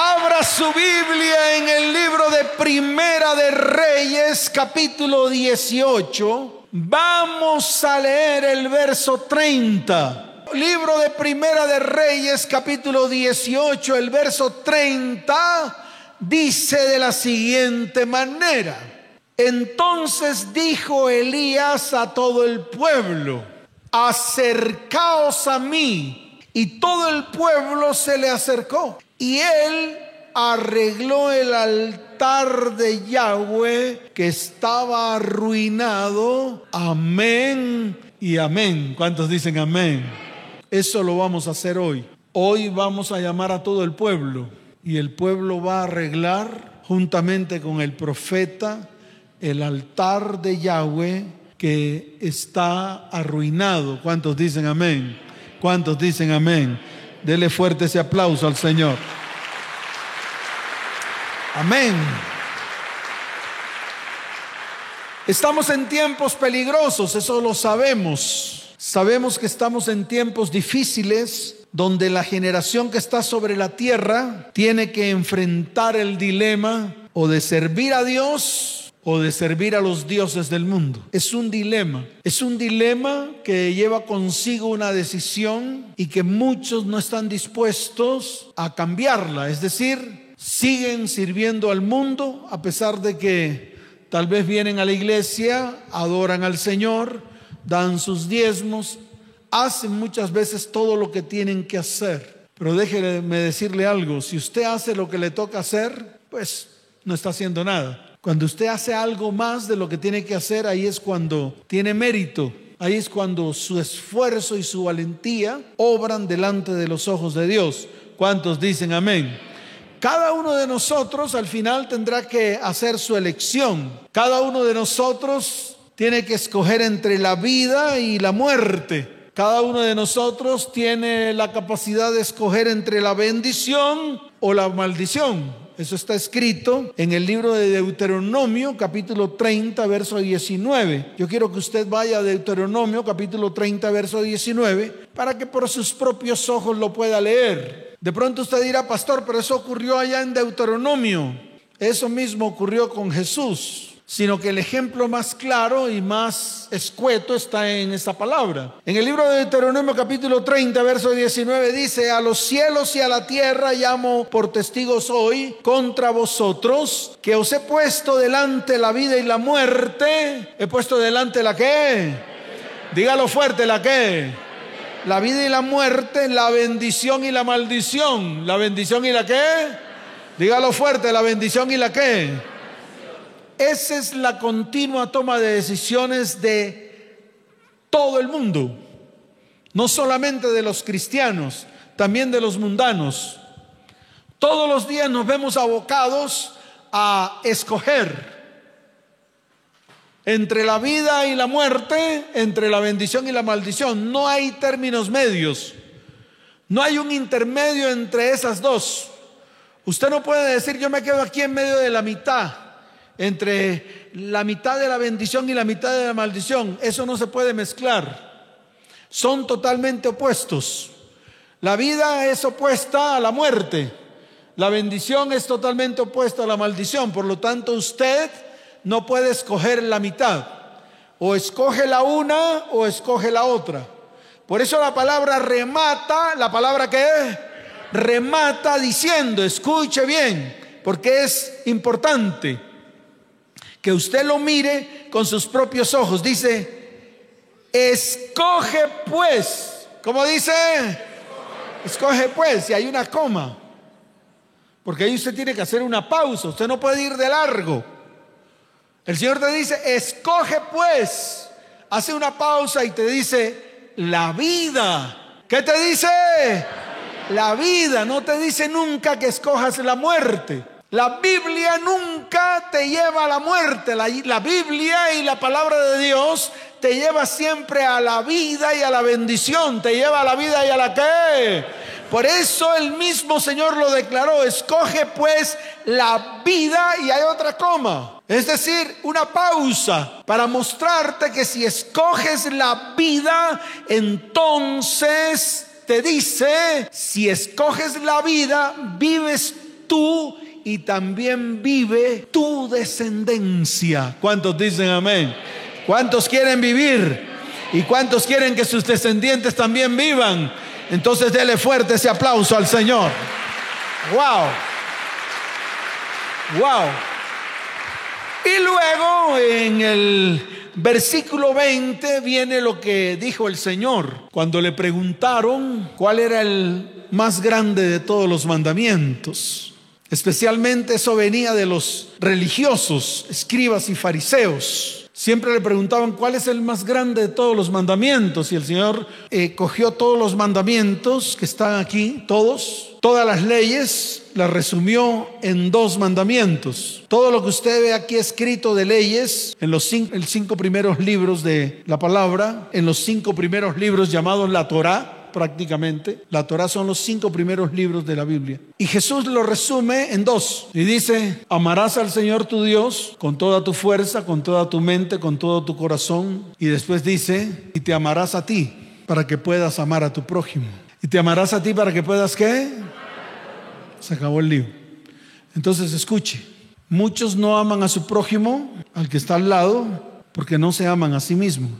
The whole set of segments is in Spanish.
Abra su Biblia en el libro de Primera de Reyes, capítulo 18. Vamos a leer el verso 30. Libro de Primera de Reyes, capítulo 18, el verso 30, dice de la siguiente manera. Entonces dijo Elías a todo el pueblo, acercaos a mí. Y todo el pueblo se le acercó. Y él arregló el altar de Yahweh que estaba arruinado. Amén y amén. ¿Cuántos dicen amén? Eso lo vamos a hacer hoy. Hoy vamos a llamar a todo el pueblo y el pueblo va a arreglar juntamente con el profeta el altar de Yahweh que está arruinado. ¿Cuántos dicen amén? ¿Cuántos dicen amén? Dele fuerte ese aplauso al Señor. Amén. Estamos en tiempos peligrosos, eso lo sabemos. Sabemos que estamos en tiempos difíciles donde la generación que está sobre la tierra tiene que enfrentar el dilema o de servir a Dios o de servir a los dioses del mundo. Es un dilema. Es un dilema que lleva consigo una decisión y que muchos no están dispuestos a cambiarla. Es decir, siguen sirviendo al mundo a pesar de que tal vez vienen a la iglesia, adoran al Señor, dan sus diezmos, hacen muchas veces todo lo que tienen que hacer. Pero déjeme decirle algo, si usted hace lo que le toca hacer, pues no está haciendo nada. Cuando usted hace algo más de lo que tiene que hacer, ahí es cuando tiene mérito. Ahí es cuando su esfuerzo y su valentía obran delante de los ojos de Dios. ¿Cuántos dicen amén? Cada uno de nosotros al final tendrá que hacer su elección. Cada uno de nosotros tiene que escoger entre la vida y la muerte. Cada uno de nosotros tiene la capacidad de escoger entre la bendición o la maldición. Eso está escrito en el libro de Deuteronomio, capítulo 30, verso 19. Yo quiero que usted vaya a Deuteronomio, capítulo 30, verso 19, para que por sus propios ojos lo pueda leer. De pronto usted dirá, pastor, pero eso ocurrió allá en Deuteronomio. Eso mismo ocurrió con Jesús sino que el ejemplo más claro y más escueto está en esta palabra. En el libro de Deuteronomio capítulo 30, verso 19 dice, a los cielos y a la tierra llamo por testigos hoy contra vosotros, que os he puesto delante la vida y la muerte. He puesto delante la qué? Dígalo fuerte, la qué? La vida y la muerte, la bendición y la maldición. La bendición y la qué? Dígalo fuerte, la bendición y la qué? Esa es la continua toma de decisiones de todo el mundo, no solamente de los cristianos, también de los mundanos. Todos los días nos vemos abocados a escoger entre la vida y la muerte, entre la bendición y la maldición. No hay términos medios. No hay un intermedio entre esas dos. Usted no puede decir yo me quedo aquí en medio de la mitad entre la mitad de la bendición y la mitad de la maldición. Eso no se puede mezclar. Son totalmente opuestos. La vida es opuesta a la muerte. La bendición es totalmente opuesta a la maldición. Por lo tanto, usted no puede escoger la mitad. O escoge la una o escoge la otra. Por eso la palabra remata, la palabra que es, remata diciendo, escuche bien, porque es importante que usted lo mire con sus propios ojos. Dice, escoge pues, ¿cómo dice? Escoge pues, y hay una coma. Porque ahí usted tiene que hacer una pausa, usted no puede ir de largo. El Señor te dice, escoge pues, hace una pausa y te dice, la vida. ¿Qué te dice? La vida, no te dice nunca que escojas la muerte. La Biblia nunca te lleva a la muerte. La, Biblia y la palabra de Dios te lleva siempre a la vida y a la bendición. Te lleva a la vida y a la que. Por eso el mismo Señor lo declaró. Escoge pues la vida y hay otra coma. Es decir, una pausa para mostrarte que si escoges la vida, entonces te dice, si escoges la vida, vives tú y también vive tu descendencia. ¿Cuántos dicen amén? ¿Cuántos quieren vivir? ¿Y cuántos quieren que sus descendientes también vivan? Entonces dele fuerte ese aplauso al Señor. Wow. Wow. Y luego en el versículo 20 viene lo que dijo el Señor cuando le preguntaron cuál era el más grande de todos los mandamientos. Especialmente eso venía de los religiosos, escribas y fariseos. Siempre le preguntaban cuál es el más grande de todos los mandamientos y el Señor eh, cogió todos los mandamientos que están aquí, todos, todas las leyes, las resumió en dos mandamientos. Todo lo que usted ve aquí escrito de leyes en los cinco, cinco primeros libros de la palabra, en los cinco primeros libros llamados la Torah, prácticamente. La Torah son los cinco primeros libros de la Biblia. Y Jesús lo resume en dos. Y dice, amarás al Señor tu Dios con toda tu fuerza, con toda tu mente, con todo tu corazón. Y después dice, y te amarás a ti para que puedas amar a tu prójimo. Y te amarás a ti para que puedas qué? Se acabó el lío. Entonces escuche, muchos no aman a su prójimo, al que está al lado, porque no se aman a sí mismos.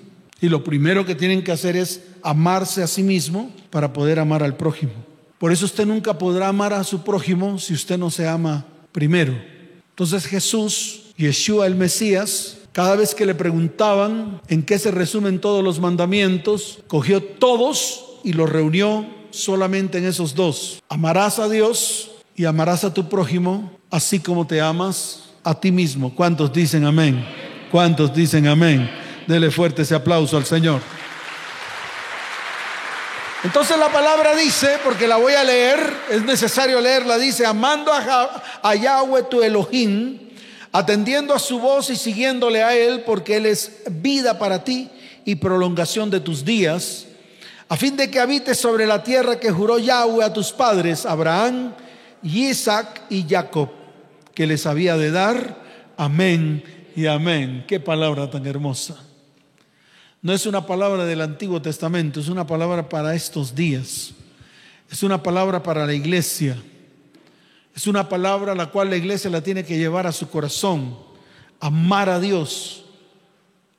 Y lo primero que tienen que hacer es amarse a sí mismo para poder amar al prójimo. Por eso usted nunca podrá amar a su prójimo si usted no se ama primero. Entonces Jesús, Yeshua el Mesías, cada vez que le preguntaban en qué se resumen todos los mandamientos, cogió todos y los reunió solamente en esos dos. Amarás a Dios y amarás a tu prójimo así como te amas a ti mismo. ¿Cuántos dicen amén? ¿Cuántos dicen amén? Dele fuerte ese aplauso al Señor. Entonces la palabra dice, porque la voy a leer, es necesario leerla, dice, amando a, Yahweh tu Elohim, atendiendo a su voz y siguiéndole a Él, porque Él es vida para ti y prolongación de tus días, a fin de que habites sobre la tierra que juró Yahweh a tus padres, Abraham, Isaac y Jacob, que les había de dar. Amén y amén. Qué palabra tan hermosa. No es una palabra del Antiguo Testamento, es una palabra para estos días. Es una palabra para la iglesia. Es una palabra la cual la iglesia la tiene que llevar a su corazón. Amar a Dios.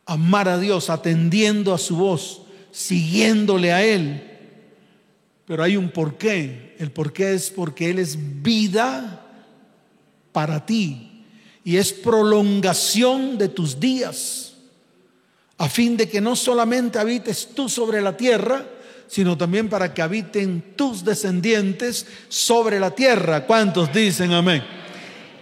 Amar a Dios atendiendo a su voz, siguiéndole a Él. Pero hay un porqué. El porqué es porque Él es vida para ti y es prolongación de tus días a fin de que no solamente habites tú sobre la tierra, sino también para que habiten tus descendientes sobre la tierra. ¿Cuántos dicen amén?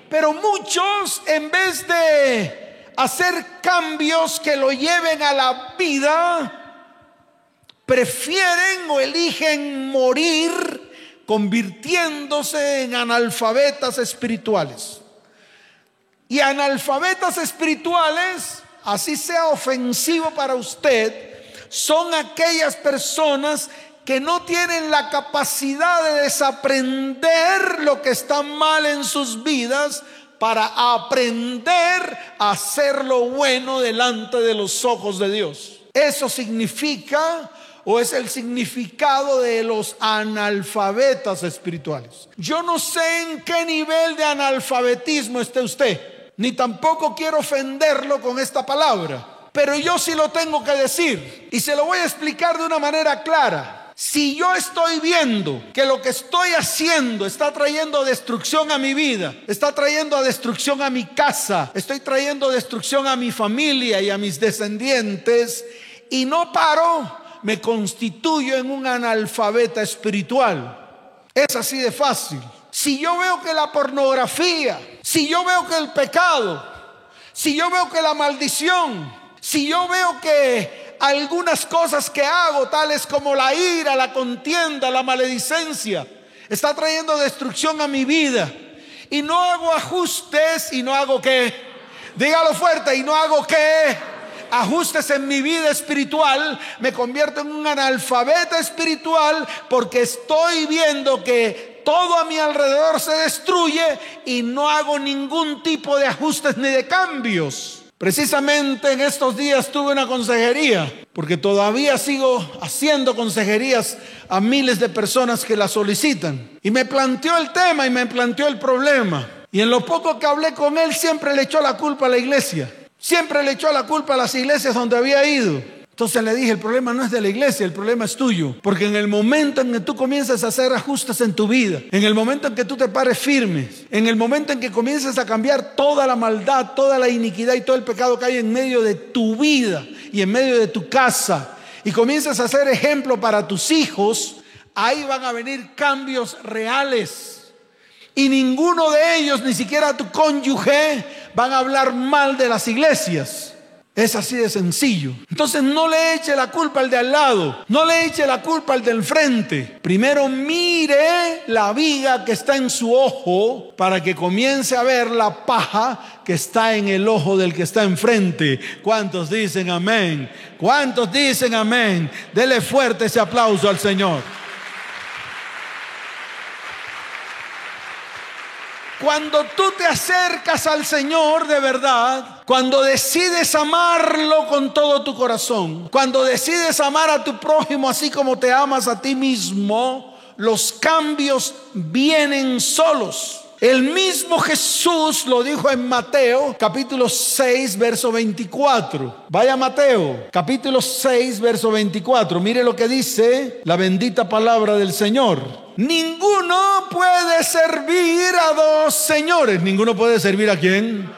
Pero muchos, en vez de hacer cambios que lo lleven a la vida, prefieren o eligen morir convirtiéndose en analfabetas espirituales. Y analfabetas espirituales así sea ofensivo para usted, son aquellas personas que no tienen la capacidad de desaprender lo que está mal en sus vidas para aprender a hacer lo bueno delante de los ojos de Dios. Eso significa o es el significado de los analfabetas espirituales. Yo no sé en qué nivel de analfabetismo esté usted ni tampoco quiero ofenderlo con esta palabra, pero yo sí lo tengo que decir y se lo voy a explicar de una manera clara. Si yo estoy viendo que lo que estoy haciendo está trayendo destrucción a mi vida, está trayendo destrucción a mi casa, estoy trayendo destrucción a mi familia y a mis descendientes, y no paro, me constituyo en un analfabeta espiritual. Es así de fácil. Si yo veo que la pornografía, si yo veo que el pecado, si yo veo que la maldición, si yo veo que algunas cosas que hago, tales como la ira, la contienda, la maledicencia, está trayendo destrucción a mi vida, y no hago ajustes y no hago qué, dígalo fuerte, y no hago qué, ajustes en mi vida espiritual, me convierto en un analfabeta espiritual porque estoy viendo que todo a mi alrededor se destruye y no hago ningún tipo de ajustes ni de cambios. Precisamente en estos días tuve una consejería, porque todavía sigo haciendo consejerías a miles de personas que la solicitan. Y me planteó el tema y me planteó el problema. Y en lo poco que hablé con él siempre le echó la culpa a la iglesia. Siempre le echó la culpa a las iglesias donde había ido. Entonces le dije, el problema no es de la iglesia, el problema es tuyo. Porque en el momento en que tú comienzas a hacer ajustes en tu vida, en el momento en que tú te pares firme, en el momento en que comiences a cambiar toda la maldad, toda la iniquidad y todo el pecado que hay en medio de tu vida y en medio de tu casa, y comienzas a ser ejemplo para tus hijos, ahí van a venir cambios reales. Y ninguno de ellos, ni siquiera tu cónyuge, van a hablar mal de las iglesias. Es así de sencillo. Entonces no le eche la culpa al de al lado, no le eche la culpa al del frente. Primero mire la viga que está en su ojo para que comience a ver la paja que está en el ojo del que está enfrente. ¿Cuántos dicen amén? ¿Cuántos dicen amén? Dele fuerte ese aplauso al Señor. Cuando tú te acercas al Señor de verdad, cuando decides amarlo con todo tu corazón, cuando decides amar a tu prójimo así como te amas a ti mismo, los cambios vienen solos. El mismo Jesús lo dijo en Mateo capítulo 6 verso 24. Vaya Mateo capítulo 6 verso 24. Mire lo que dice la bendita palabra del Señor. Ninguno puede servir a dos señores. Ninguno puede servir a quién.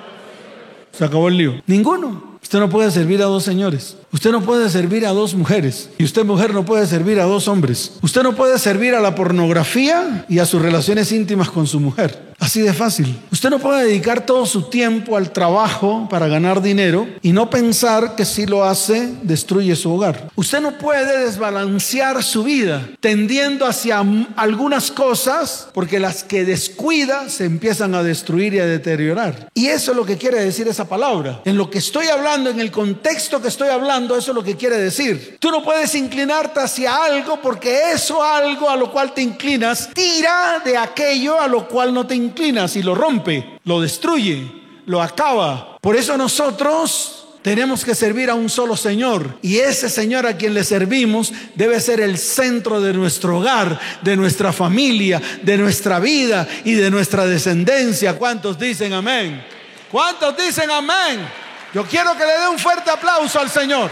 Se acabó el lío. Ninguno. Usted no puede servir a dos señores. Usted no puede servir a dos mujeres. Y usted mujer no puede servir a dos hombres. Usted no puede servir a la pornografía y a sus relaciones íntimas con su mujer. Así de fácil. Usted no puede dedicar todo su tiempo al trabajo para ganar dinero y no pensar que si lo hace destruye su hogar. Usted no puede desbalancear su vida tendiendo hacia algunas cosas porque las que descuida se empiezan a destruir y a deteriorar. Y eso es lo que quiere decir esa palabra. En lo que estoy hablando, en el contexto que estoy hablando, eso es lo que quiere decir. Tú no puedes inclinarte hacia algo porque eso algo a lo cual te inclinas tira de aquello a lo cual no te inclinas si lo rompe, lo destruye, lo acaba. Por eso nosotros tenemos que servir a un solo Señor. Y ese Señor a quien le servimos debe ser el centro de nuestro hogar, de nuestra familia, de nuestra vida y de nuestra descendencia. ¿Cuántos dicen amén? ¿Cuántos dicen amén? Yo quiero que le dé un fuerte aplauso al Señor.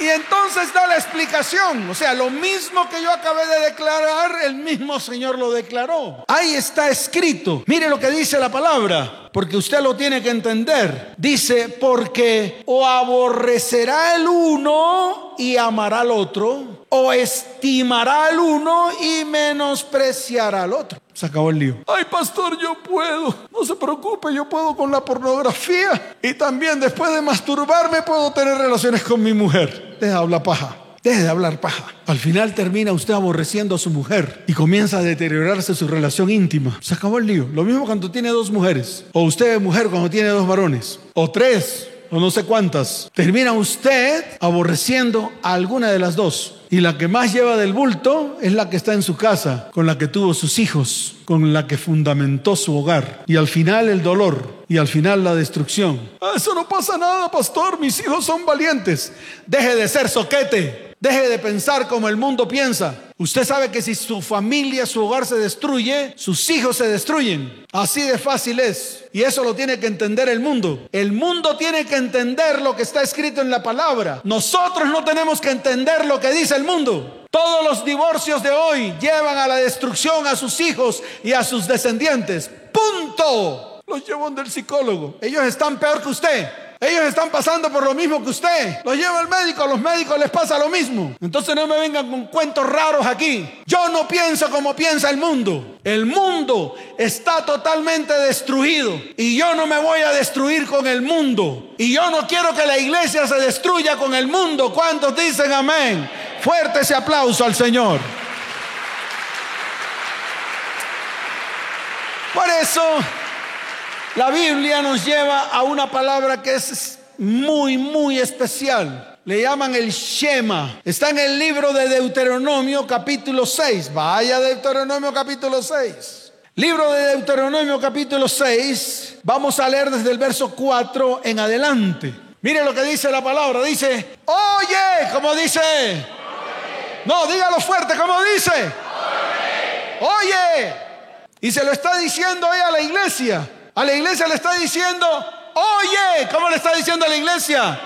Y entonces da la explicación. O sea, lo mismo que yo acabé de declarar, el mismo Señor lo declaró. Ahí está escrito. Mire lo que dice la palabra, porque usted lo tiene que entender. Dice, porque o aborrecerá el uno y amará al otro, o estimará al uno y menospreciará al otro. Se acabó el lío. Ay, pastor, yo puedo. No se preocupe, yo puedo con la pornografía. Y también después de masturbarme puedo tener relaciones con mi mujer. Deja de hablar paja. Deje de hablar paja. Al final termina usted aborreciendo a su mujer y comienza a deteriorarse su relación íntima. Se acabó el lío. Lo mismo cuando tiene dos mujeres. O usted es mujer cuando tiene dos varones. O tres o no sé cuántas, termina usted aborreciendo a alguna de las dos. Y la que más lleva del bulto es la que está en su casa, con la que tuvo sus hijos, con la que fundamentó su hogar. Y al final el dolor y al final la destrucción. Ah, eso no pasa nada, pastor, mis hijos son valientes. Deje de ser soquete. Deje de pensar como el mundo piensa. Usted sabe que si su familia, su hogar se destruye, sus hijos se destruyen. Así de fácil es. Y eso lo tiene que entender el mundo. El mundo tiene que entender lo que está escrito en la palabra. Nosotros no tenemos que entender lo que dice el mundo. Todos los divorcios de hoy llevan a la destrucción a sus hijos y a sus descendientes. Punto. Los llevan del psicólogo. Ellos están peor que usted. Ellos están pasando por lo mismo que usted. Los lleva el médico, a los médicos les pasa lo mismo. Entonces no me vengan con cuentos raros aquí. Yo no pienso como piensa el mundo. El mundo está totalmente destruido. Y yo no me voy a destruir con el mundo. Y yo no quiero que la iglesia se destruya con el mundo. ¿Cuántos dicen amén? Fuerte ese aplauso al Señor. Por eso la Biblia nos lleva a una palabra que es muy, muy especial. Le llaman el Shema. Está en el libro de Deuteronomio capítulo 6. Vaya Deuteronomio capítulo 6. Libro de Deuteronomio capítulo 6, vamos a leer desde el verso 4 en adelante. Mire lo que dice la palabra, dice, oye, como dice, no, dígalo fuerte, como dice, oye, y se lo está diciendo hoy a la iglesia, a la iglesia le está diciendo, oye, ¿cómo le está diciendo a la iglesia?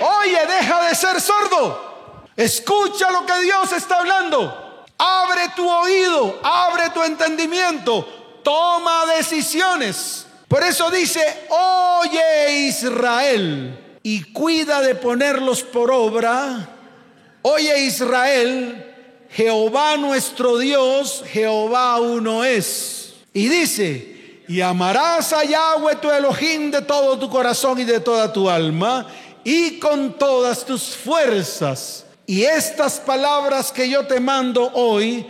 Oye, deja de ser sordo, escucha lo que Dios está hablando. Abre tu oído, abre tu entendimiento, toma decisiones. Por eso dice, oye Israel, y cuida de ponerlos por obra. Oye Israel, Jehová nuestro Dios, Jehová uno es. Y dice, y amarás a Yahweh tu Elohim de todo tu corazón y de toda tu alma y con todas tus fuerzas y estas palabras que yo te mando hoy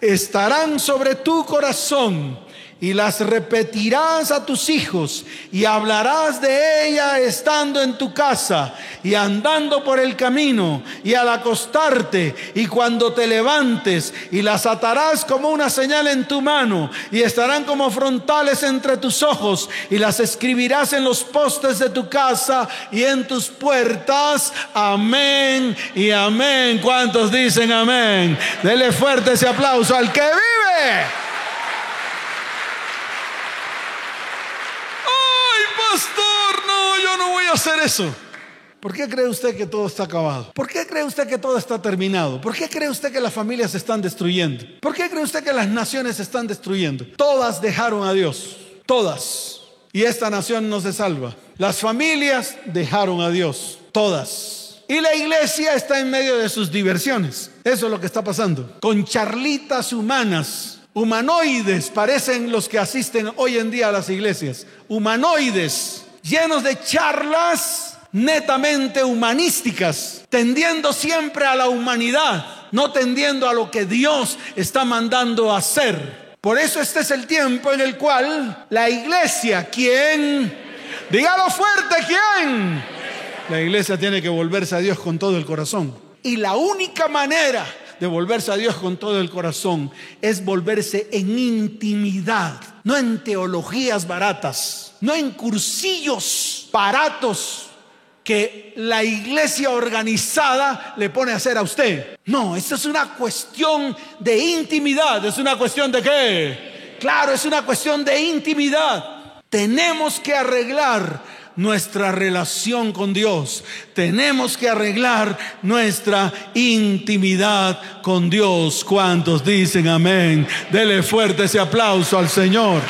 estarán sobre tu corazón y las repetirás a tus hijos y hablarás de ella estando en tu casa y andando por el camino y al acostarte y cuando te levantes y las atarás como una señal en tu mano y estarán como frontales entre tus ojos y las escribirás en los postes de tu casa y en tus puertas. Amén y amén. ¿Cuántos dicen amén? Dele fuerte ese aplauso al que vive. Pastor, no, yo no voy a hacer eso. ¿Por qué cree usted que todo está acabado? ¿Por qué cree usted que todo está terminado? ¿Por qué cree usted que las familias se están destruyendo? ¿Por qué cree usted que las naciones se están destruyendo? Todas dejaron a Dios, todas. Y esta nación no se salva. Las familias dejaron a Dios, todas. Y la iglesia está en medio de sus diversiones. Eso es lo que está pasando. Con charlitas humanas Humanoides parecen los que asisten hoy en día a las iglesias. Humanoides, llenos de charlas netamente humanísticas, tendiendo siempre a la humanidad, no tendiendo a lo que Dios está mandando hacer. Por eso este es el tiempo en el cual la iglesia, ¿quién? Dígalo fuerte, ¿quién? La iglesia tiene que volverse a Dios con todo el corazón. Y la única manera de volverse a Dios con todo el corazón es volverse en intimidad, no en teologías baratas, no en cursillos baratos que la iglesia organizada le pone a hacer a usted. No, esto es una cuestión de intimidad. ¿Es una cuestión de qué? Claro, es una cuestión de intimidad. Tenemos que arreglar nuestra relación con Dios. Tenemos que arreglar nuestra intimidad con Dios. ¿Cuántos dicen amén? Dele fuerte ese aplauso al Señor.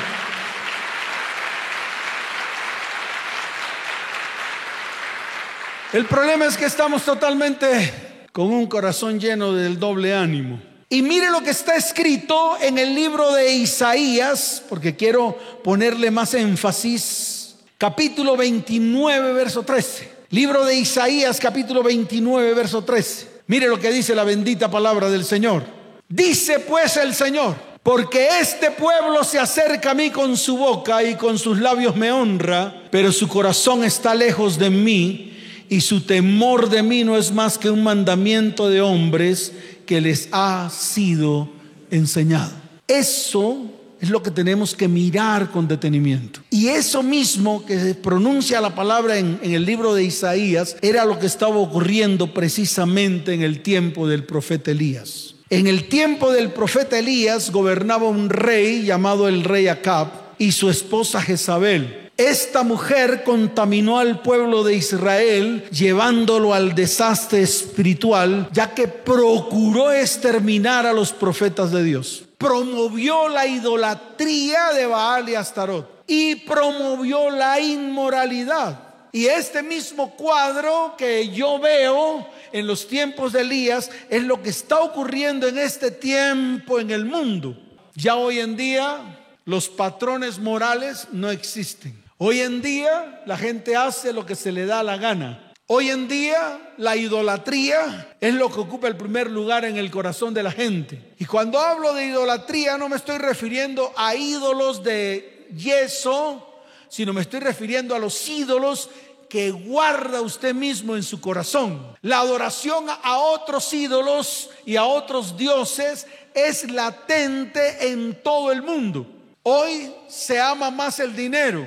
El problema es que estamos totalmente con un corazón lleno del doble ánimo. Y mire lo que está escrito en el libro de Isaías, porque quiero ponerle más énfasis capítulo 29, verso 13. Libro de Isaías, capítulo 29, verso 13. Mire lo que dice la bendita palabra del Señor. Dice pues el Señor, porque este pueblo se acerca a mí con su boca y con sus labios me honra, pero su corazón está lejos de mí y su temor de mí no es más que un mandamiento de hombres que les ha sido enseñado. Eso es lo que tenemos que mirar con detenimiento. Y eso mismo que se pronuncia la palabra en, en, el libro de Isaías era lo que estaba ocurriendo precisamente en el tiempo del profeta Elías. En el tiempo del profeta Elías gobernaba un rey llamado el rey Acab y su esposa Jezabel. Esta mujer contaminó al pueblo de Israel llevándolo al desastre espiritual, ya que procuró exterminar a los profetas de Dios promovió la idolatría de Baal y Astarot y promovió la inmoralidad. Y este mismo cuadro que yo veo en los tiempos de Elías es lo que está ocurriendo en este tiempo en el mundo. Ya hoy en día los patrones morales no existen. Hoy en día la gente hace lo que se le da la gana. Hoy en día la idolatría es lo que ocupa el primer lugar en el corazón de la gente. Y cuando hablo de idolatría no me estoy refiriendo a ídolos de yeso, sino me estoy refiriendo a los ídolos que guarda usted mismo en su corazón. La adoración a otros ídolos y a otros dioses es latente en todo el mundo. Hoy se ama más el dinero,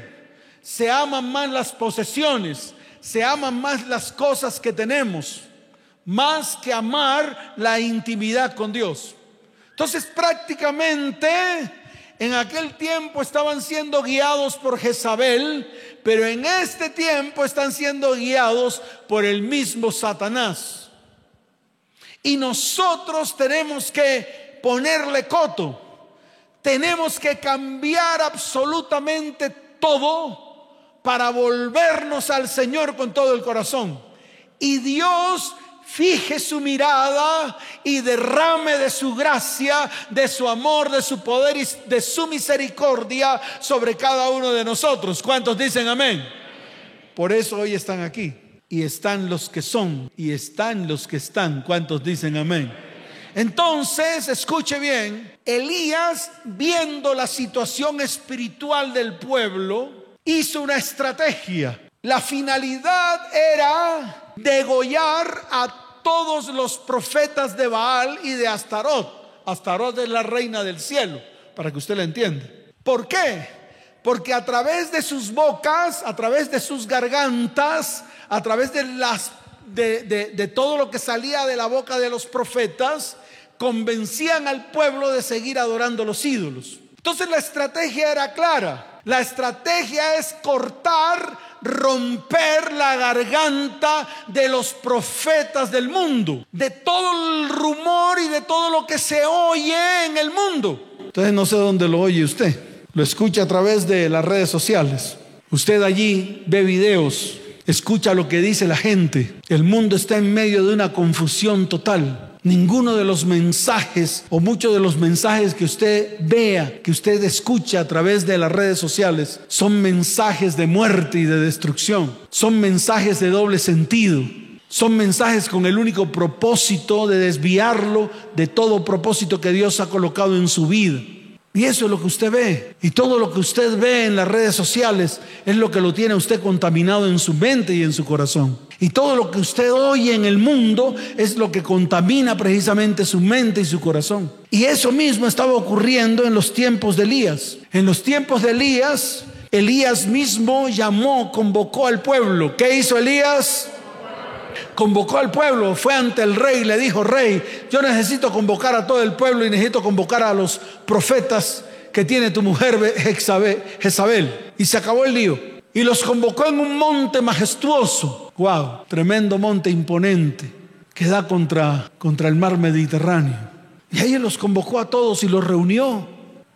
se aman más las posesiones, se aman más las cosas que tenemos, más que amar la intimidad con Dios. Entonces prácticamente en aquel tiempo estaban siendo guiados por Jezabel, pero en este tiempo están siendo guiados por el mismo Satanás. Y nosotros tenemos que ponerle coto. Tenemos que cambiar absolutamente todo para volvernos al Señor con todo el corazón. Y Dios fije su mirada y derrame de su gracia, de su amor, de su poder y de su misericordia sobre cada uno de nosotros. ¿Cuántos dicen amén? Por eso hoy están aquí. Y están los que son y están los que están. ¿Cuántos dicen amén? Entonces, escuche bien, Elías, viendo la situación espiritual del pueblo, hizo una estrategia. La finalidad era degollar a todos los profetas de Baal y de Astarot. Astarot es la reina del cielo, para que usted lo entienda. ¿Por qué? Porque a través de sus bocas, a través de sus gargantas, a través de las de, de, todo lo que salía de la boca de los profetas, convencían al pueblo de seguir adorando los ídolos. Entonces la estrategia era clara. La estrategia es cortar romper la garganta de los profetas del mundo, de todo el rumor y de todo lo que se oye en el mundo. Entonces no sé dónde lo oye usted. Lo escucha a través de las redes sociales. Usted allí ve videos, escucha lo que dice la gente. El mundo está en medio de una confusión total. Ninguno de los mensajes o muchos de los mensajes que usted vea, que usted escucha a través de las redes sociales, son mensajes de muerte y de destrucción. Son mensajes de doble sentido. Son mensajes con el único propósito de desviarlo de todo propósito que Dios ha colocado en su vida. Y eso es lo que usted ve. Y todo lo que usted ve en las redes sociales es lo que lo tiene usted contaminado en su mente y en su corazón. Y todo lo que usted oye en el mundo es lo que contamina precisamente su mente y su corazón. Y eso mismo estaba ocurriendo en los tiempos de Elías. En los tiempos de Elías, Elías mismo llamó, convocó al pueblo. ¿Qué hizo Elías? convocó al pueblo, fue ante el rey y le dijo, rey, yo necesito convocar a todo el pueblo y necesito convocar a los profetas que tiene tu mujer Jezabel. Y se acabó el lío. Y los convocó en un monte majestuoso. Wow, tremendo monte imponente que da contra, contra el mar Mediterráneo. Y ahí los convocó a todos y los reunió.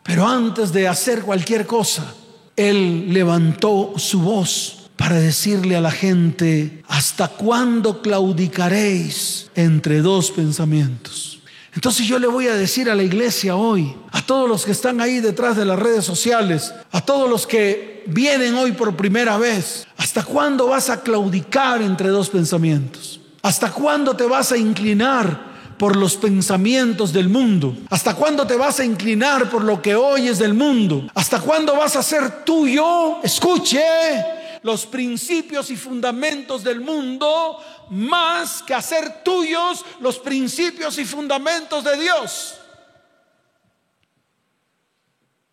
Pero antes de hacer cualquier cosa, él levantó su voz para decirle a la gente, ¿hasta cuándo claudicaréis entre dos pensamientos? Entonces yo le voy a decir a la iglesia hoy, a todos los que están ahí detrás de las redes sociales, a todos los que vienen hoy por primera vez, ¿hasta cuándo vas a claudicar entre dos pensamientos? ¿Hasta cuándo te vas a inclinar por los pensamientos del mundo? ¿Hasta cuándo te vas a inclinar por lo que oyes del mundo? ¿Hasta cuándo vas a ser tuyo? Escuche los principios y fundamentos del mundo más que hacer tuyos los principios y fundamentos de Dios.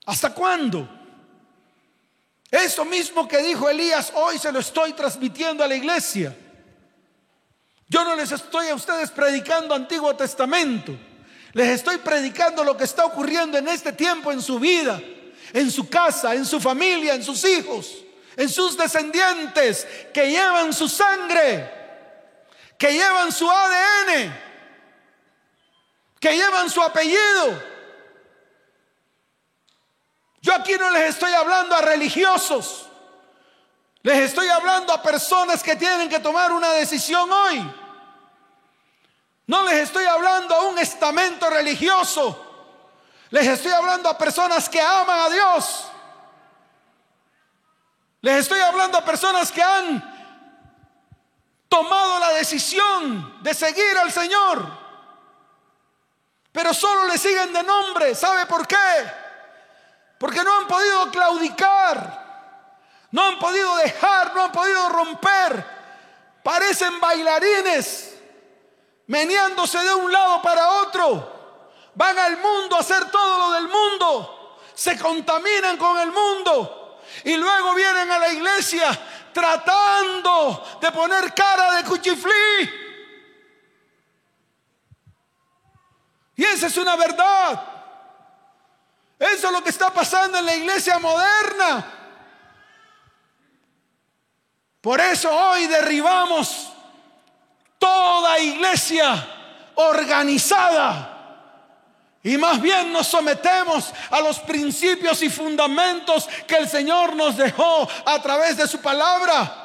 ¿Hasta cuándo? Eso mismo que dijo Elías, hoy se lo estoy transmitiendo a la iglesia. Yo no les estoy a ustedes predicando Antiguo Testamento. Les estoy predicando lo que está ocurriendo en este tiempo en su vida, en su casa, en su familia, en sus hijos en sus descendientes que llevan su sangre, que llevan su ADN, que llevan su apellido. Yo aquí no les estoy hablando a religiosos, les estoy hablando a personas que tienen que tomar una decisión hoy. No les estoy hablando a un estamento religioso. Les estoy hablando a personas que aman a Dios les estoy hablando a personas que han tomado la decisión de seguir al Señor, pero solo le siguen de nombre. ¿Sabe por qué? Porque no han podido claudicar, No han podido dejar, no han podido romper. Parecen bailarines, meneándose de un lado para otro. Van al mundo a hacer todo lo del mundo. Se contaminan con el mundo. Y luego vienen a la iglesia tratando de poner cara de cuchiflí. Y esa es una verdad. Eso es lo que está pasando en la iglesia moderna. Por eso hoy derribamos toda iglesia organizada y más bien nos sometemos a los principios y fundamentos que el Señor nos dejó a través de su palabra.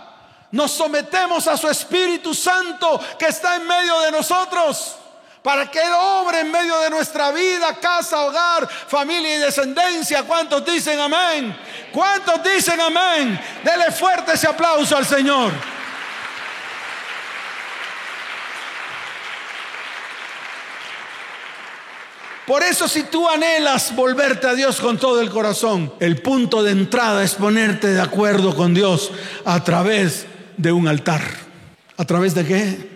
Nos sometemos a su Espíritu Santo que está en medio de nosotros para que Él obre en medio de nuestra vida, casa, hogar, familia y descendencia. ¿Cuántos dicen amén? ¿Cuántos dicen amén? Dele fuerte ese aplauso al Señor. Por eso si tú anhelas volverte a Dios con todo el corazón, el punto de entrada es ponerte de acuerdo con Dios a través de un altar. ¿A través de qué?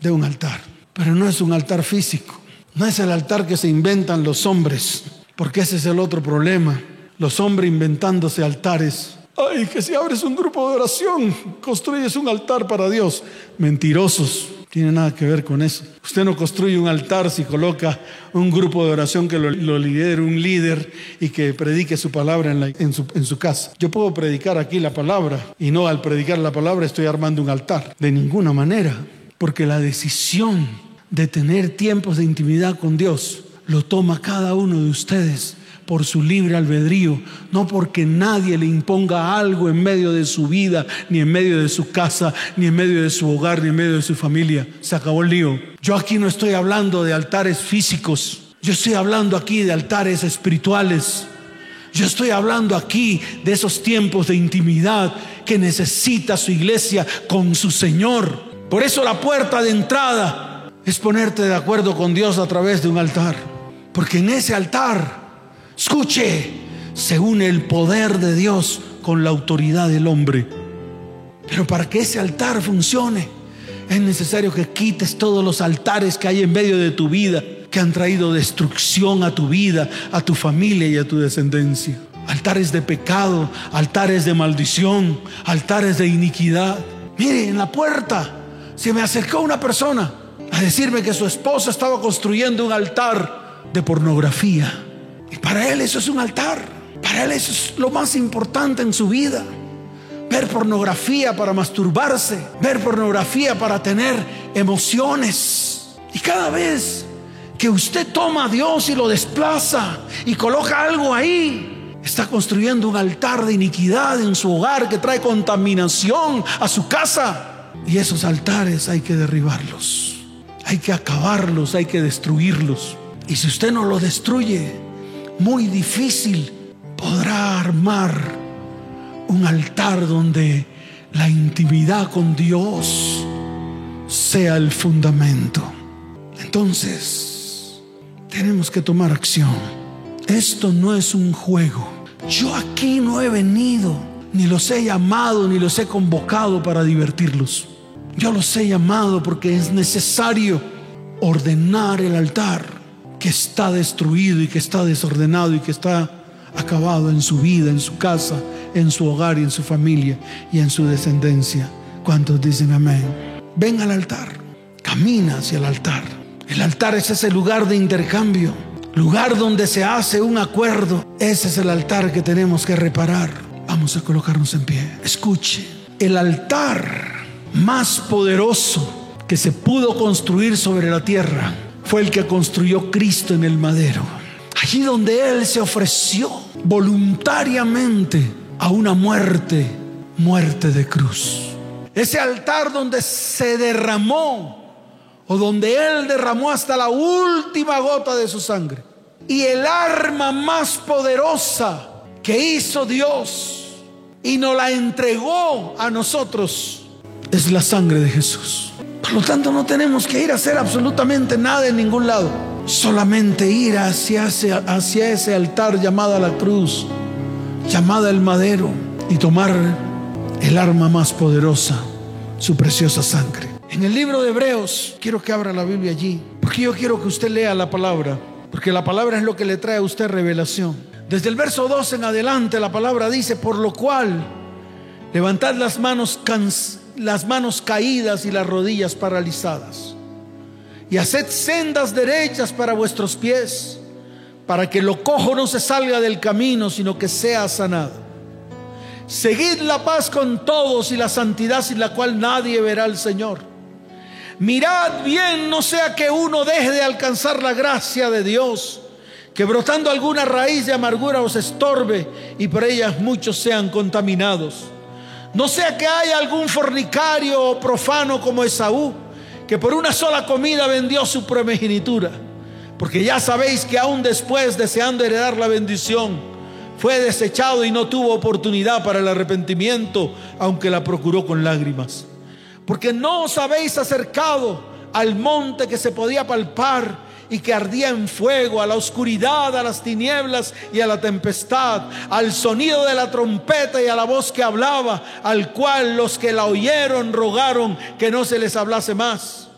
De un altar. Pero no es un altar físico. No es el altar que se inventan los hombres, porque ese es el otro problema. Los hombres inventándose altares. Ay, que si abres un grupo de oración, construyes un altar para Dios. Mentirosos tiene nada que ver con eso. Usted no construye un altar si coloca un grupo de oración que lo, lidere un líder y que predique su palabra en su casa. Yo puedo predicar aquí la palabra y no al predicar la palabra estoy armando un altar. De ninguna manera. Porque la decisión de tener tiempos de intimidad con Dios lo toma cada uno de ustedes por su libre albedrío, no porque nadie le imponga algo en medio de su vida, ni en medio de su casa, ni en medio de su hogar, ni en medio de su familia. Se acabó el lío. Yo aquí no estoy hablando de altares físicos, yo estoy hablando aquí de altares espirituales. Yo estoy hablando aquí de esos tiempos de intimidad que necesita su iglesia con su Señor. Por eso la puerta de entrada es ponerte de acuerdo con Dios a través de un altar. Porque en ese altar Escuche, se une el poder de Dios con la autoridad del hombre. Pero para que ese altar funcione, es necesario que quites todos los altares que hay en medio de tu vida, que han traído destrucción a tu vida, a tu familia y a tu descendencia. Altares de pecado, altares de maldición, altares de iniquidad. Mire, en la puerta se me acercó una persona a decirme que su esposa estaba construyendo un altar de pornografía. Y para él eso es un altar. Para él eso es lo más importante en su vida. Ver pornografía para masturbarse. Ver pornografía para tener emociones. Y cada vez que usted toma a Dios y lo desplaza y coloca algo ahí, está construyendo un altar de iniquidad en su hogar que trae contaminación a su casa. Y esos altares hay que derribarlos. Hay que acabarlos, hay que destruirlos. Y si usted no lo destruye, muy difícil podrá armar un altar donde la intimidad con Dios sea el fundamento. Entonces, tenemos que tomar acción. Esto no es un juego. Yo aquí no he venido, ni los he llamado, ni los he convocado para divertirlos. Yo los he llamado porque es necesario ordenar el altar que está destruido y que está desordenado y que está acabado en su vida, en su casa, en su hogar y en su familia y en su descendencia. ¿Cuántos dicen amén? Ven al altar, camina hacia el altar. El altar es ese lugar de intercambio, lugar donde se hace un acuerdo. Ese es el altar que tenemos que reparar. Vamos a colocarnos en pie. Escuche, el altar más poderoso que se pudo construir sobre la tierra fue el que construyó Cristo en el madero. Allí donde Él se ofreció voluntariamente a una muerte, muerte de cruz. Ese altar donde se derramó o donde Él derramó hasta la última gota de su sangre. Y el arma más poderosa que hizo Dios y nos la entregó a nosotros es la sangre de Jesús. Por lo tanto, no tenemos que ir a hacer absolutamente nada en ningún lado. Solamente ir hacia hacia ese altar llamado la cruz llamada el madero y tomar el arma más poderosa, su preciosa sangre. En el libro de Hebreos, quiero que abra la Biblia allí, porque yo quiero que usted lea la palabra, porque la palabra es lo que le trae a usted revelación. Desde el verso 2 en adelante la palabra dice, por lo cual levantad las manos, las manos caídas y las rodillas paralizadas, y haced sendas derechas para vuestros pies, para que lo cojo no se salga del camino, sino que sea sanado. Seguid la paz con todos y la santidad sin la cual nadie verá al Señor. Mirad bien, no sea que uno deje de alcanzar la gracia de Dios, que brotando alguna raíz de amargura os estorbe y por ellas muchos sean contaminados. No sea que haya algún fornicario o profano como Esaú, que por una sola comida vendió su primogenitura. Porque ya sabéis que aún después, deseando heredar la bendición, fue desechado y no tuvo oportunidad para el arrepentimiento, aunque la procuró con lágrimas. Porque no os habéis acercado al monte que se podía palpar y que ardía en fuego, a la oscuridad, a las tinieblas y a la tempestad, al sonido de la trompeta y a la voz que hablaba, al cual los que la oyeron rogaron que no se les hablase más.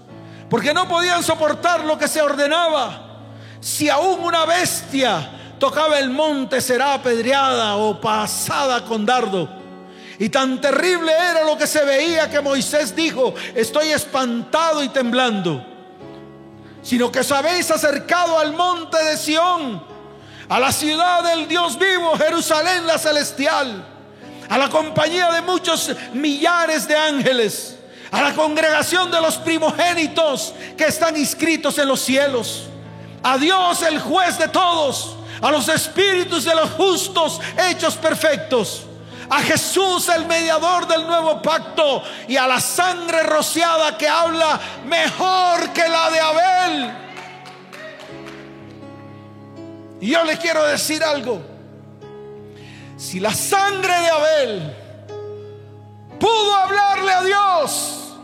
Porque no podían soportar lo que se ordenaba. Si aún una bestia tocaba el monte será apedreada o pasada con dardo. Y tan terrible era lo que se veía que Moisés dijo, estoy espantado y temblando. Sino que os habéis acercado al monte de Sión, a la ciudad del Dios vivo, Jerusalén la celestial, a la compañía de muchos millares de ángeles, a la congregación de los primogénitos que están inscritos en los cielos, a Dios el juez de todos a los espíritus de los justos hechos perfectos, a Jesús el mediador del nuevo pacto y a la sangre rociada que habla mejor que la de Abel. Y yo le quiero decir algo. Si la sangre de Abel pudo hablarle a Dios,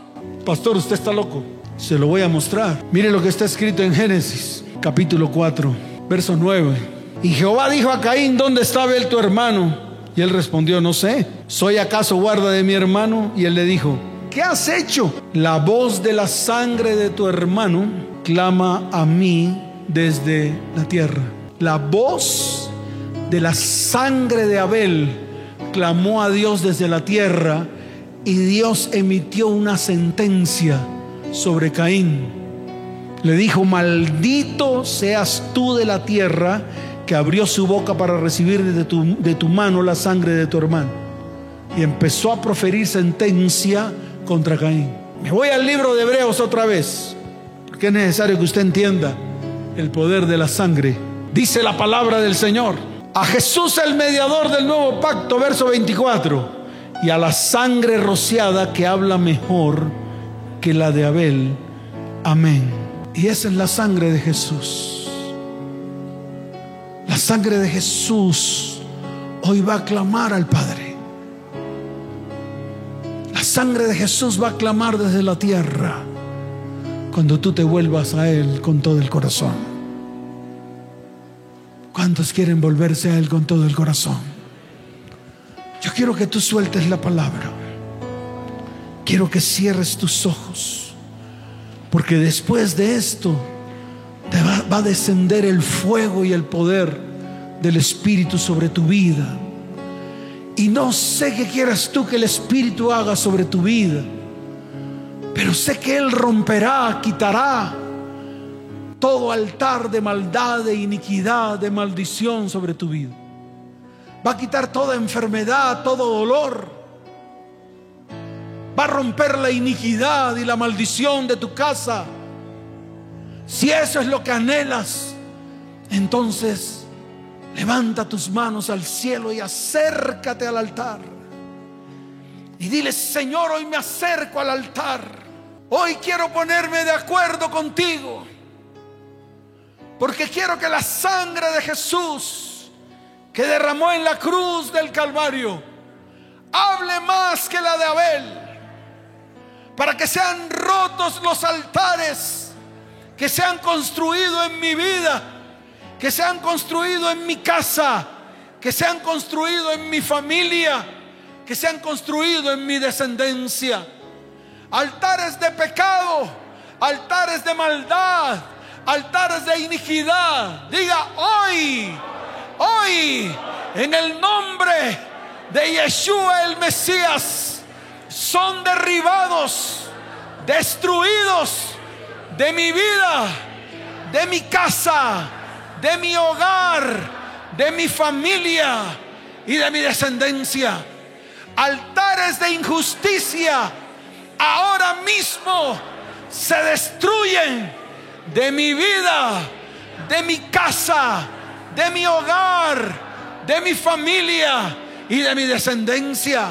pastor, usted está loco. Se lo voy a mostrar. Mire lo que está escrito en Génesis, capítulo 4, verso 9. Y Jehová dijo a Caín, ¿dónde está Abel tu hermano? Y él respondió, no sé, ¿soy acaso guarda de mi hermano? Y él le dijo, ¿qué has hecho? La voz de la sangre de tu hermano clama a mí desde la tierra. La voz de la sangre de Abel clamó a Dios desde la tierra y Dios emitió una sentencia sobre Caín. Le dijo, maldito seas tú de la tierra que abrió su boca para recibir de tu, de tu mano la sangre de tu hermano. Y empezó a proferir sentencia contra Caín. Me voy al libro de Hebreos otra vez, porque es necesario que usted entienda el poder de la sangre. Dice la palabra del Señor. A Jesús el mediador del nuevo pacto, verso 24. Y a la sangre rociada que habla mejor que la de Abel. Amén. Y esa es la sangre de Jesús. La sangre de Jesús hoy va a clamar al Padre. La sangre de Jesús va a clamar desde la tierra cuando tú te vuelvas a Él con todo el corazón. ¿Cuántos quieren volverse a Él con todo el corazón? Yo quiero que tú sueltes la palabra. Quiero que cierres tus ojos. Porque después de esto te va, va, a descender el fuego y el poder del Espíritu sobre tu vida. Y no sé qué quieras tú que el Espíritu haga sobre tu vida, pero sé que Él romperá, quitará todo altar de maldad, de iniquidad, de maldición sobre tu vida. Va a quitar toda enfermedad, todo dolor. Va a romper la iniquidad y la maldición de tu casa si eso es lo que anhelas, entonces levanta tus manos al cielo y acércate al altar. Y dile, Señor, hoy me acerco al altar. Hoy quiero ponerme de acuerdo contigo. Porque quiero que la sangre de Jesús que derramó en la cruz del Calvario hable más que la de Abel. Para que sean rotos los altares que se han construido en mi vida, que se han construido en mi casa, que se han construido en mi familia, que se han construido en mi descendencia. Altares de pecado, altares de maldad, altares de iniquidad. Diga hoy, hoy, en el nombre de Yeshua el Mesías, son derribados, destruidos de mi vida, de mi casa, de mi hogar, de mi familia y de mi descendencia. Altares de injusticia ahora mismo se destruyen de mi vida, de mi casa, de mi hogar, de mi familia y de mi descendencia.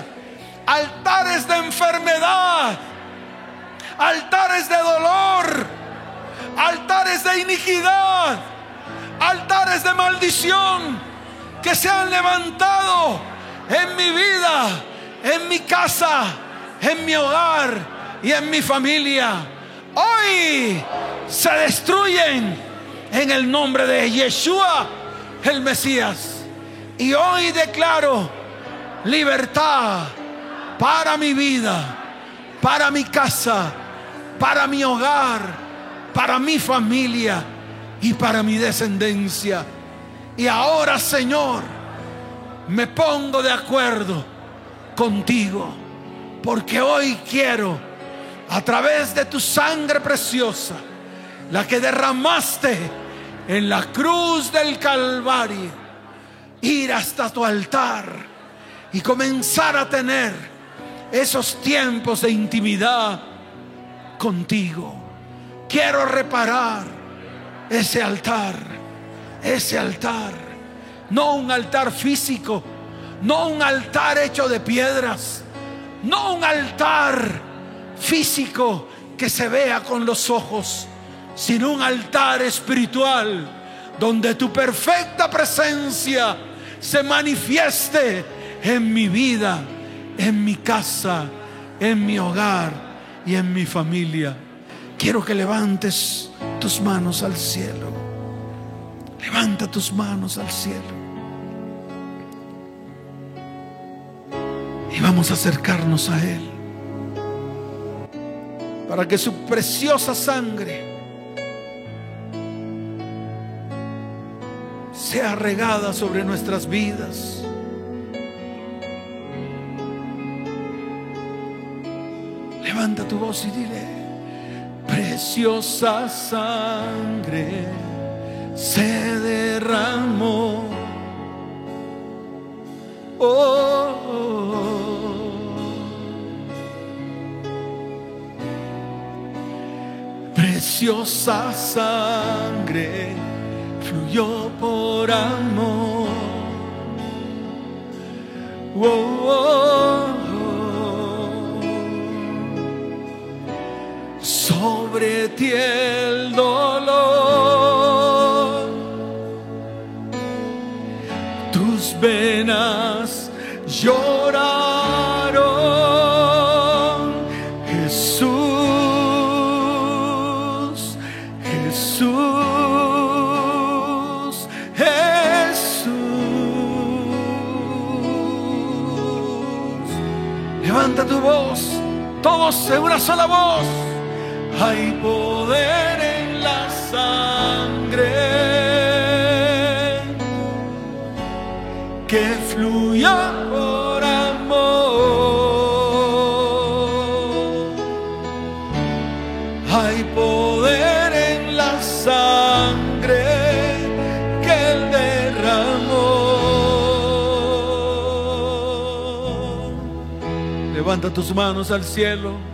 Altares de enfermedad, altares de dolor, altares de iniquidad, altares de maldición que se han levantado en mi vida, en mi casa, en mi hogar y en mi familia. Hoy se destruyen en el nombre de Yeshua, el Mesías. Y hoy declaro libertad para mi vida, para mi casa, para mi hogar, para mi familia y para mi descendencia. Y ahora, Señor, me pongo de acuerdo contigo, porque hoy quiero, a través de tu sangre preciosa, la que derramaste en la cruz del Calvario, ir hasta tu altar y comenzar a tener esos tiempos de intimidad contigo. Quiero reparar ese altar, ese altar, no un altar físico, no un altar hecho de piedras, no un altar físico que se vea con los ojos, sino un altar espiritual donde tu perfecta presencia se manifieste en mi vida, en mi casa, en mi hogar y en mi familia. Quiero que levantes tus manos al cielo. Levanta tus manos al cielo. Y vamos a acercarnos a Él. Para que su preciosa sangre sea regada sobre nuestras vidas. Levanta tu voz y dile, preciosa sangre se derramó. Oh, Preciosa sangre fluyó por amor. Oh, oh, oh. Sobre ti el dolor, tus venas lloraron, Jesús, Jesús, Jesús. Levanta tu voz, todos en una sola voz. Tus manos al cielo.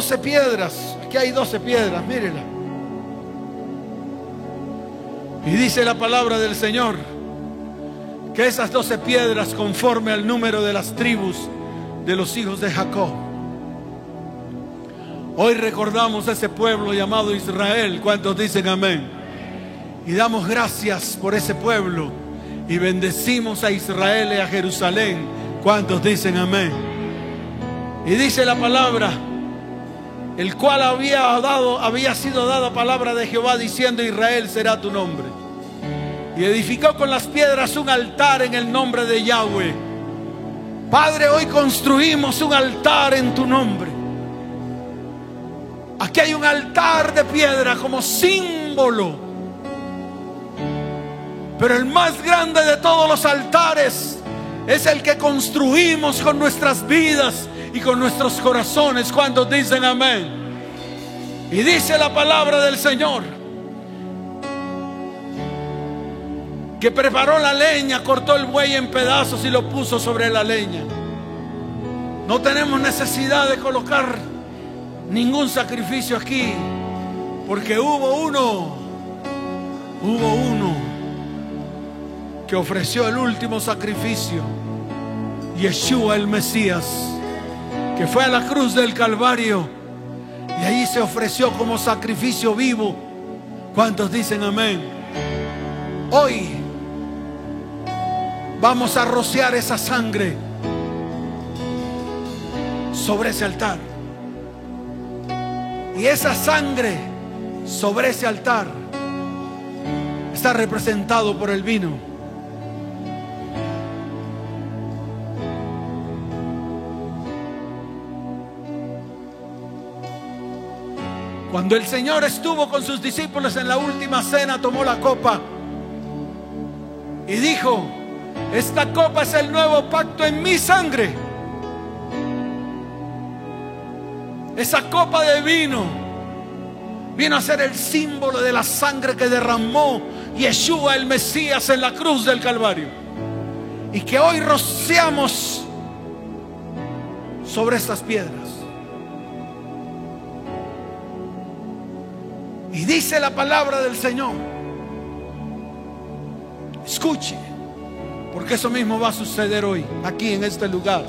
12 piedras. Aquí hay 12 piedras, mírenla. Y dice la palabra del Señor que esas 12 piedras conforme al número de las tribus de los hijos de Jacob. Hoy recordamos a ese pueblo llamado Israel, cuantos dicen amén. Y damos gracias por ese pueblo y bendecimos a Israel y a Jerusalén, cuantos dicen amén. Y dice la palabra el cual había dado, había sido dada palabra de Jehová diciendo Israel será tu nombre. Y edificó con las piedras un altar en el nombre de Yahweh. Padre, hoy construimos un altar en tu nombre. Aquí hay un altar de piedra como símbolo pero el más grande de todos los altares es el que construimos con nuestras vidas y con nuestros corazones cuando dicen amén. Y dice la palabra del Señor que preparó la leña, cortó el buey en pedazos y lo puso sobre la leña. No tenemos necesidad de colocar ningún sacrificio aquí, porque hubo uno, hubo uno que ofreció el último sacrificio, Yeshua el Mesías, que fue a la cruz del Calvario y ahí se ofreció como sacrificio vivo. ¿Cuántos dicen amén? Hoy vamos a rociar esa sangre sobre ese altar. Y esa sangre sobre ese altar está representado por el vino. Cuando el Señor estuvo con sus discípulos en la última cena, tomó la copa y dijo, esta copa es el nuevo pacto en mi sangre. Esa copa de vino vino a ser el símbolo de la sangre que derramó Yeshua el Mesías en la cruz del Calvario. Y que hoy rociamos sobre estas piedras. Y dice la palabra del Señor. Escuche, porque eso mismo va a suceder hoy, aquí en este lugar.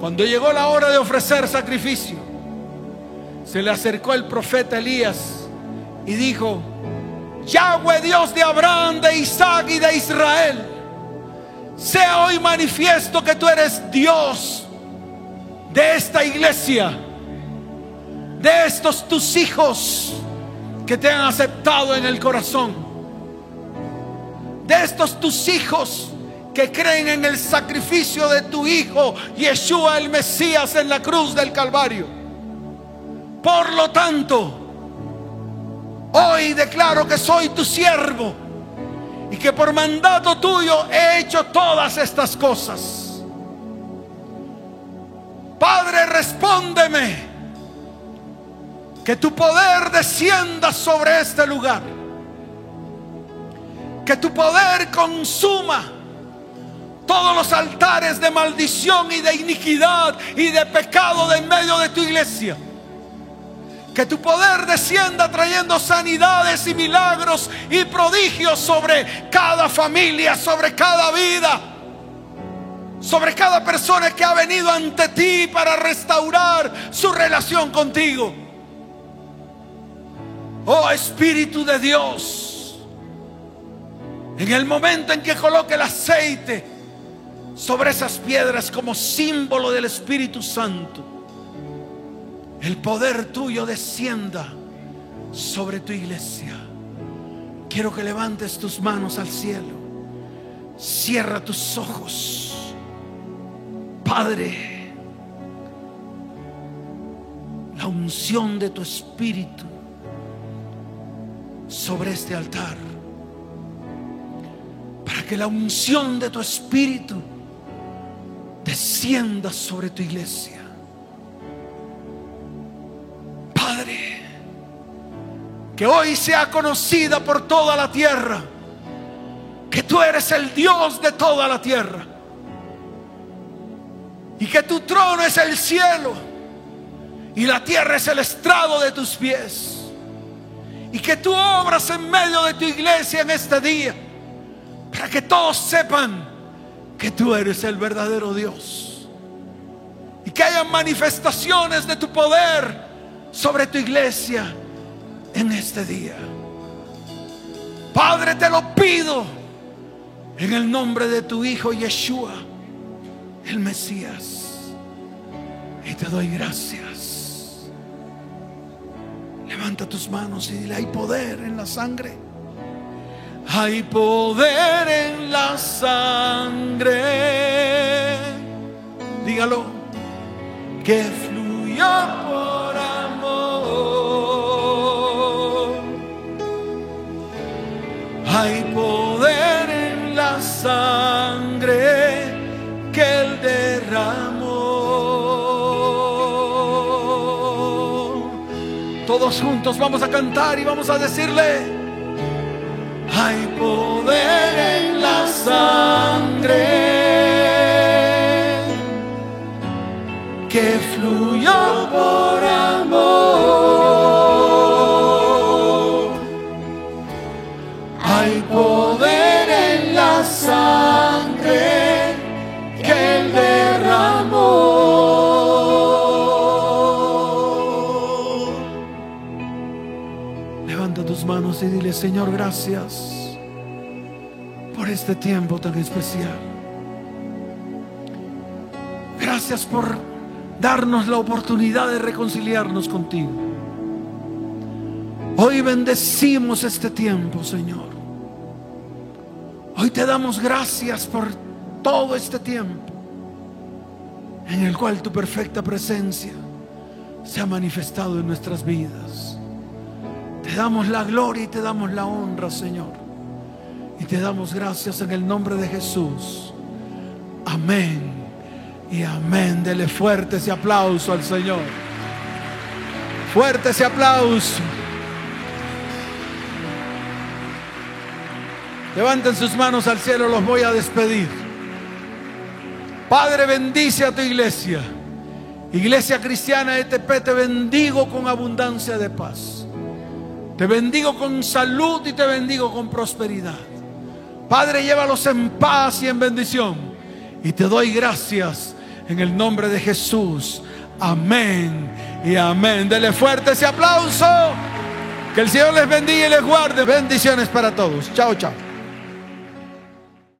Cuando llegó la hora de ofrecer sacrificio, se le acercó el profeta Elías y dijo, Yahweh Dios de Abraham, de Isaac y de Israel, sea hoy manifiesto que tú eres Dios de esta iglesia, de estos tus hijos que te han aceptado en el corazón, de estos tus hijos que creen en el sacrificio de tu hijo Yeshua el Mesías en la cruz del Calvario. Por lo tanto, hoy declaro que soy tu siervo y que por mandato tuyo he hecho todas estas cosas. Padre, respóndeme. Que tu poder descienda sobre este lugar. Que tu poder consuma todos los altares de maldición y de iniquidad y de pecado de en medio de tu iglesia. Que tu poder descienda trayendo sanidades y milagros y prodigios sobre cada familia, sobre cada vida sobre cada persona que ha venido ante ti para restaurar su relación contigo. Oh Espíritu de Dios, en el momento en que coloque el aceite sobre esas piedras como símbolo del Espíritu Santo, el poder tuyo descienda sobre tu iglesia. Quiero que levantes tus manos al cielo. Cierra tus ojos. Padre, la unción de tu espíritu sobre este altar. Para que la unción de tu espíritu descienda sobre tu iglesia. Padre, que hoy sea conocida por toda la tierra que tú eres el Dios de toda la tierra y que tu trono es el cielo y la tierra es el estrado de tus pies. Y que tú obras en medio de tu iglesia en este día para que todos sepan que tú eres el verdadero Dios. Y que haya manifestaciones de tu poder sobre tu iglesia en este día. Padre, te lo pido en el nombre de tu Hijo Yeshua, el Mesías. Y te doy gracias. Levanta tus manos y dile, hay poder en la sangre. Hay poder en la sangre. Dígalo. Que fluyó por amor. Hay poder en la sangre que Todos juntos vamos a cantar y vamos a decirle. Hay poder en la sangre que fluyó por amor. Señor, gracias por este tiempo tan especial. Gracias por darnos la oportunidad de reconciliarnos contigo. Hoy bendecimos este tiempo, Señor. Hoy te damos gracias por todo este tiempo en el cual tu perfecta presencia se ha manifestado en nuestras vidas. Damos la gloria y te damos la honra, Señor. Y te damos gracias en el nombre de Jesús. Amén y amén. Dele fuerte ese aplauso al Señor. Fuerte ese aplauso. Levanten sus manos al cielo, los voy a despedir. Padre, bendice a tu iglesia. Iglesia cristiana ETP, te bendigo con abundancia de paz. Te bendigo con salud y te bendigo con prosperidad. Padre, llévalos en paz y en bendición. Y te doy gracias en el nombre de Jesús. Amén y amén. Dele fuerte ese aplauso. Que el Señor les bendiga y les guarde. Bendiciones para todos. Chao, chao.